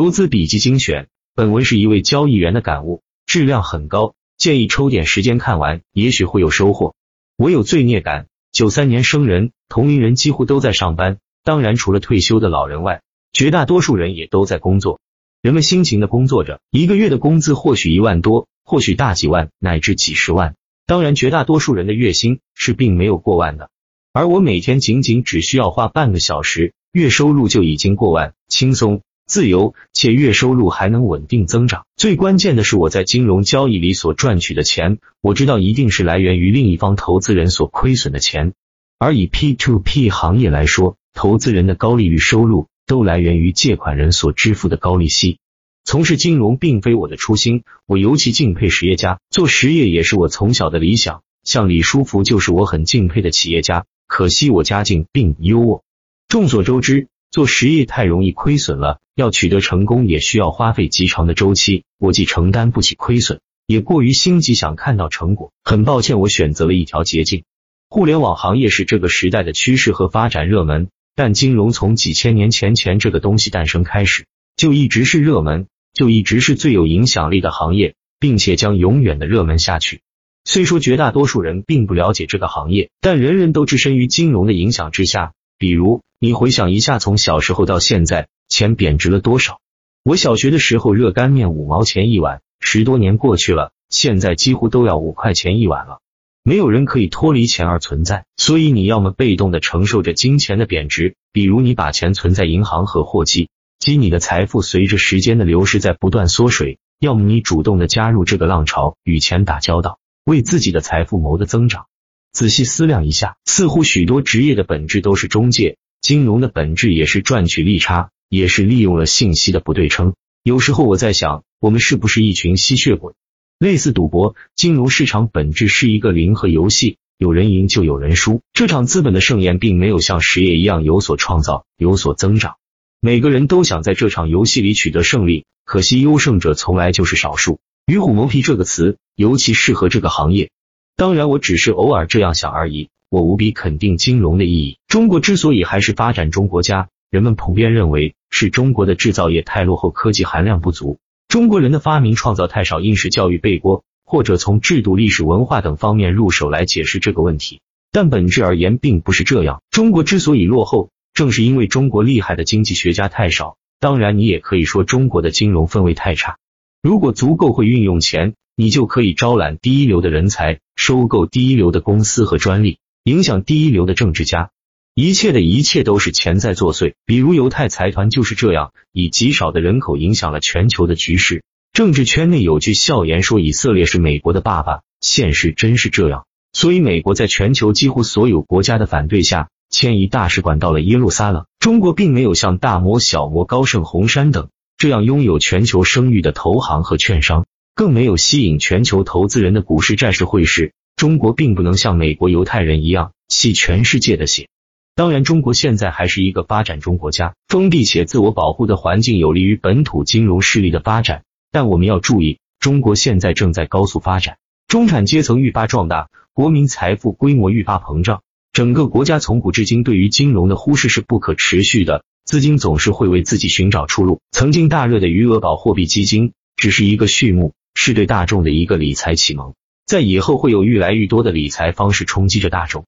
投资笔记精选，本文是一位交易员的感悟，质量很高，建议抽点时间看完，也许会有收获。我有罪孽感，九三年生人，同龄人几乎都在上班，当然除了退休的老人外，绝大多数人也都在工作。人们辛勤的工作着，一个月的工资或许一万多，或许大几万，乃至几十万。当然，绝大多数人的月薪是并没有过万的，而我每天仅仅只需要花半个小时，月收入就已经过万，轻松。自由且月收入还能稳定增长，最关键的是我在金融交易里所赚取的钱，我知道一定是来源于另一方投资人所亏损的钱。而以 P to P 行业来说，投资人的高利率收入都来源于借款人所支付的高利息。从事金融并非我的初心，我尤其敬佩实业家，做实业也是我从小的理想。像李书福就是我很敬佩的企业家，可惜我家境并不优渥。众所周知。做实业太容易亏损了，要取得成功也需要花费极长的周期，我既承担不起亏损，也过于心急想看到成果。很抱歉，我选择了一条捷径。互联网行业是这个时代的趋势和发展热门，但金融从几千年前前这个东西诞生开始，就一直是热门，就一直是最有影响力的行业，并且将永远的热门下去。虽说绝大多数人并不了解这个行业，但人人都置身于金融的影响之下。比如，你回想一下，从小时候到现在，钱贬值了多少？我小学的时候，热干面五毛钱一碗，十多年过去了，现在几乎都要五块钱一碗了。没有人可以脱离钱而存在，所以你要么被动的承受着金钱的贬值，比如你把钱存在银行和货基，即你的财富随着时间的流逝在不断缩水；要么你主动的加入这个浪潮，与钱打交道，为自己的财富谋的增长。仔细思量一下，似乎许多职业的本质都是中介，金融的本质也是赚取利差，也是利用了信息的不对称。有时候我在想，我们是不是一群吸血鬼？类似赌博，金融市场本质是一个零和游戏，有人赢就有人输。这场资本的盛宴并没有像实业一样有所创造、有所增长。每个人都想在这场游戏里取得胜利，可惜优胜者从来就是少数。与虎谋皮这个词尤其适合这个行业。当然，我只是偶尔这样想而已。我无比肯定金融的意义。中国之所以还是发展中国家，人们普遍认为是中国的制造业太落后，科技含量不足，中国人的发明创造太少，应试教育背锅，或者从制度、历史文化等方面入手来解释这个问题。但本质而言，并不是这样。中国之所以落后，正是因为中国厉害的经济学家太少。当然，你也可以说中国的金融氛围太差。如果足够会运用钱。你就可以招揽第一流的人才，收购第一流的公司和专利，影响第一流的政治家。一切的一切都是钱在作祟。比如犹太财团就是这样，以极少的人口影响了全球的局势。政治圈内有句笑言说，以色列是美国的爸爸。现实真是这样，所以美国在全球几乎所有国家的反对下，迁移大使馆到了耶路撒冷。中国并没有像大摩、小摩、高盛、红杉等这样拥有全球声誉的投行和券商。更没有吸引全球投资人的股市、债市、汇市。中国并不能像美国犹太人一样吸全世界的血。当然，中国现在还是一个发展中国家，封闭且自我保护的环境有利于本土金融势力的发展。但我们要注意，中国现在正在高速发展，中产阶层愈发壮大，国民财富规模愈发膨胀。整个国家从古至今对于金融的忽视是不可持续的，资金总是会为自己寻找出路。曾经大热的余额宝货币基金只是一个序幕。是对大众的一个理财启蒙，在以后会有愈来愈多的理财方式冲击着大众。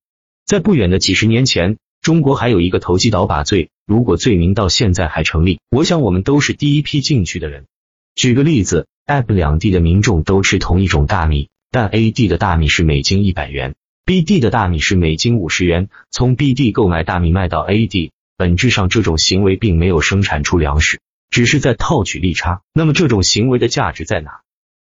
在不远的几十年前，中国还有一个投机倒把罪，如果罪名到现在还成立，我想我们都是第一批进去的人。举个例子，AB 两地的民众都吃同一种大米，但 A 地的大米是每斤一百元，B 地的大米是每斤五十元。从 B 地购买大米卖到 A 地，本质上这种行为并没有生产出粮食，只是在套取利差。那么这种行为的价值在哪？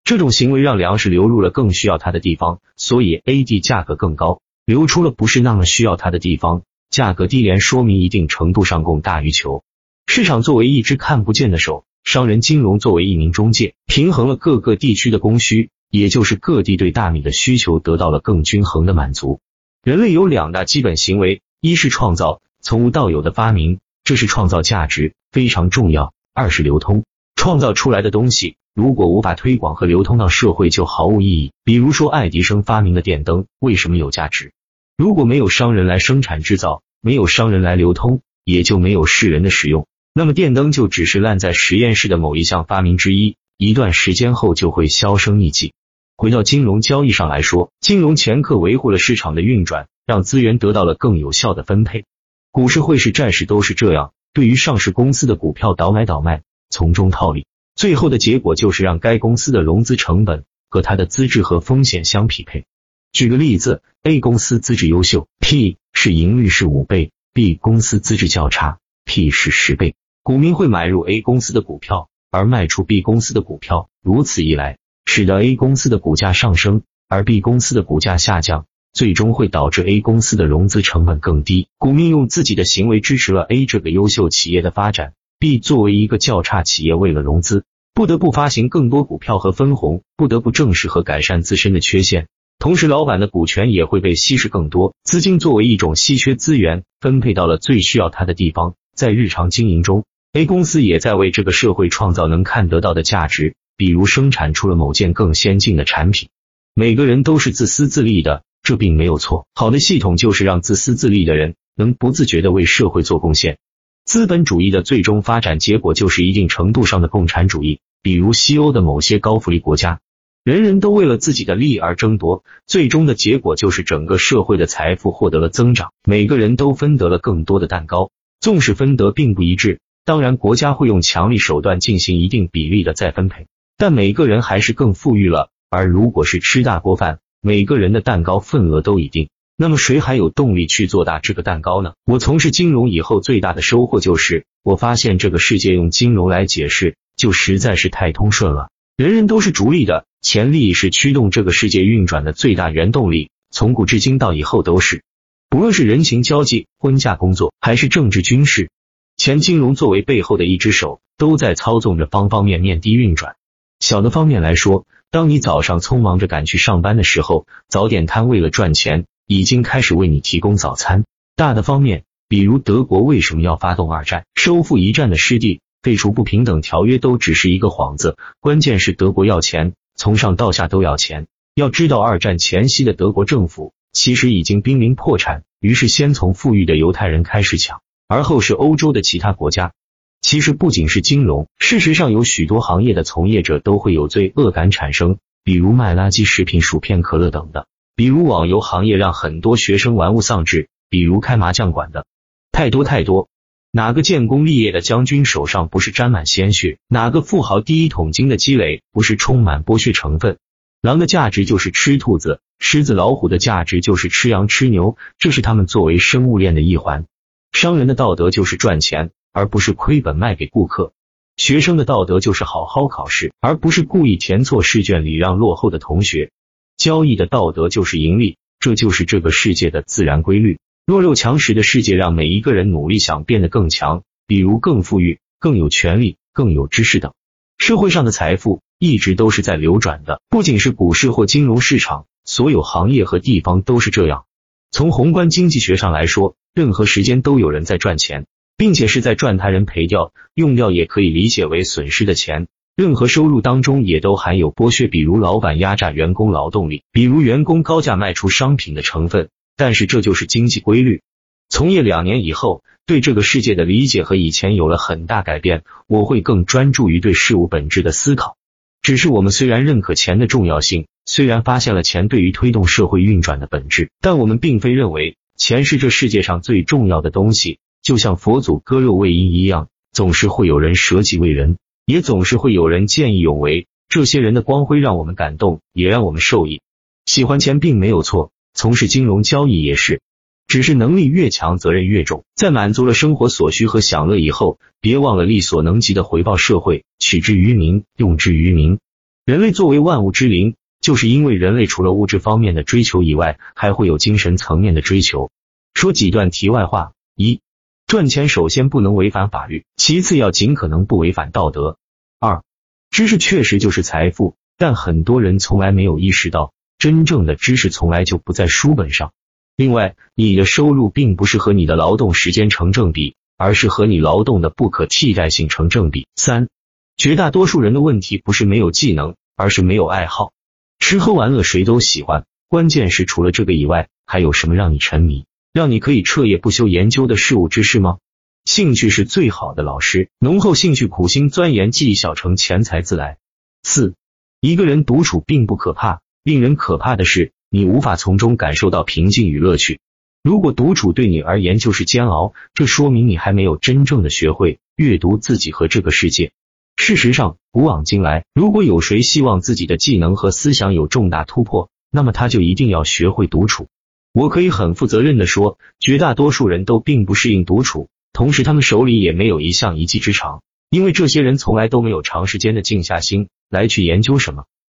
这种行为让粮食流入了更需要它的地方，所以 A D 价格更高；流出了不是那么需要它的地方，价格低廉，说明一定程度上供大于求。市场作为一只看不见的手，商人金融作为一名中介，平衡了各个地区的供需，也就是各地对大米的需求得到了更均衡的满足。人类有两大基本行为：一是创造，从无到有的发明，这是创造价值，非常重要；二是流通，创造出来的东西。如果无法推广和流通到社会，就毫无意义。比如说，爱迪生发明的电灯为什么有价值？如果没有商人来生产制造，没有商人来流通，也就没有世人的使用。那么电灯就只是烂在实验室的某一项发明之一，一段时间后就会销声匿迹。回到金融交易上来说，金融掮客维护了市场的运转，让资源得到了更有效的分配。股市、汇市、债市都是这样，对于上市公司的股票倒买倒卖，从中套利，最后的结果就是让该公司的融资成本和它的资质和风险相匹配。举个例子，A 公司资质优秀，P 是盈率是五倍；B 公司资质较差，P 是十倍。股民会买入 A 公司的股票，而卖出 B 公司的股票，如此一来，使得 A 公司的股价上升，而 B 公司的股价下降，最终会导致 A 公司的融资成本更低。股民用自己的行为支持了 A 这个优秀企业的发展，B 作为一个较差企业，为了融资，不得不发行更多股票和分红，不得不正视和改善自身的缺陷。同时，老板的股权也会被稀释更多，资金作为一种稀缺资源，分配到了最需要它的地方，在日常经营中。A 公司也在为这个社会创造能看得到的价值，比如生产出了某件更先进的产品。每个人都是自私自利的，这并没有错。好的系统就是让自私自利的人能不自觉的为社会做贡献。资本主义的最终发展结果就是一定程度上的共产主义，比如西欧的某些高福利国家，人人都为了自己的利益而争夺，最终的结果就是整个社会的财富获得了增长，每个人都分得了更多的蛋糕，纵使分得并不一致。当然，国家会用强力手段进行一定比例的再分配，但每个人还是更富裕了。而如果是吃大锅饭，每个人的蛋糕份额都一定，那么谁还有动力去做大这个蛋糕呢？我从事金融以后最大的收获就是，我发现这个世界用金融来解释就实在是太通顺了。人人都是逐利的，钱利益是驱动这个世界运转的最大原动力，从古至今到以后都是。不论是人情交际、婚嫁工作，还是政治军事。钱金融作为背后的一只手，都在操纵着方方面面的运转。小的方面来说，当你早上匆忙着赶去上班的时候，早点摊为了赚钱，已经开始为你提供早餐。大的方面，比如德国为什么要发动二战，收复一战的失地，废除不平等条约，都只是一个幌子。关键是德国要钱，从上到下都要钱。要知道，二战前夕的德国政府其实已经濒临破产，于是先从富裕的犹太人开始抢。而后是欧洲的其他国家。其实不仅是金融，事实上有许多行业的从业者都会有罪恶感产生，比如卖垃圾食品、薯片、可乐等的；比如网游行业让很多学生玩物丧志；比如开麻将馆的，太多太多。哪个建功立业的将军手上不是沾满鲜血？哪个富豪第一桶金的积累不是充满剥削成分？狼的价值就是吃兔子，狮子、老虎的价值就是吃羊、吃牛，这是他们作为生物链的一环。商人的道德就是赚钱，而不是亏本卖给顾客；学生的道德就是好好考试，而不是故意填错试卷礼让落后的同学；交易的道德就是盈利，这就是这个世界的自然规律。弱肉强食的世界让每一个人努力想变得更强，比如更富裕、更有权利、更有知识等。社会上的财富一直都是在流转的，不仅是股市或金融市场，所有行业和地方都是这样。从宏观经济学上来说，任何时间都有人在赚钱，并且是在赚他人赔掉、用掉，也可以理解为损失的钱。任何收入当中也都含有剥削，比如老板压榨员工劳动力，比如员工高价卖出商品的成分。但是这就是经济规律。从业两年以后，对这个世界的理解和以前有了很大改变。我会更专注于对事物本质的思考。只是我们虽然认可钱的重要性。虽然发现了钱对于推动社会运转的本质，但我们并非认为钱是这世界上最重要的东西。就像佛祖割肉喂鹰一样，总是会有人舍己为人，也总是会有人见义勇为。这些人的光辉让我们感动，也让我们受益。喜欢钱并没有错，从事金融交易也是，只是能力越强，责任越重。在满足了生活所需和享乐以后，别忘了力所能及的回报社会，取之于民，用之于民。人类作为万物之灵。就是因为人类除了物质方面的追求以外，还会有精神层面的追求。说几段题外话：一、赚钱首先不能违反法律，其次要尽可能不违反道德。二、知识确实就是财富，但很多人从来没有意识到，真正的知识从来就不在书本上。另外，你的收入并不是和你的劳动时间成正比，而是和你劳动的不可替代性成正比。三、绝大多数人的问题不是没有技能，而是没有爱好。吃喝玩乐谁都喜欢，关键是除了这个以外，还有什么让你沉迷，让你可以彻夜不休研究的事物之事吗？兴趣是最好的老师，浓厚兴趣，苦心钻研，技艺小成，钱财自来。四，一个人独处并不可怕，令人可怕的是你无法从中感受到平静与乐趣。如果独处对你而言就是煎熬，这说明你还没有真正的学会阅读自己和这个世界。事实上，古往今来，如果有谁希望自己的技能和思想有重大突破，那么他就一定要学会独处。我可以很负责任的说，绝大多数人都并不适应独处，同时他们手里也没有一项一技之长，因为这些人从来都没有长时间的静下心来去研究什么。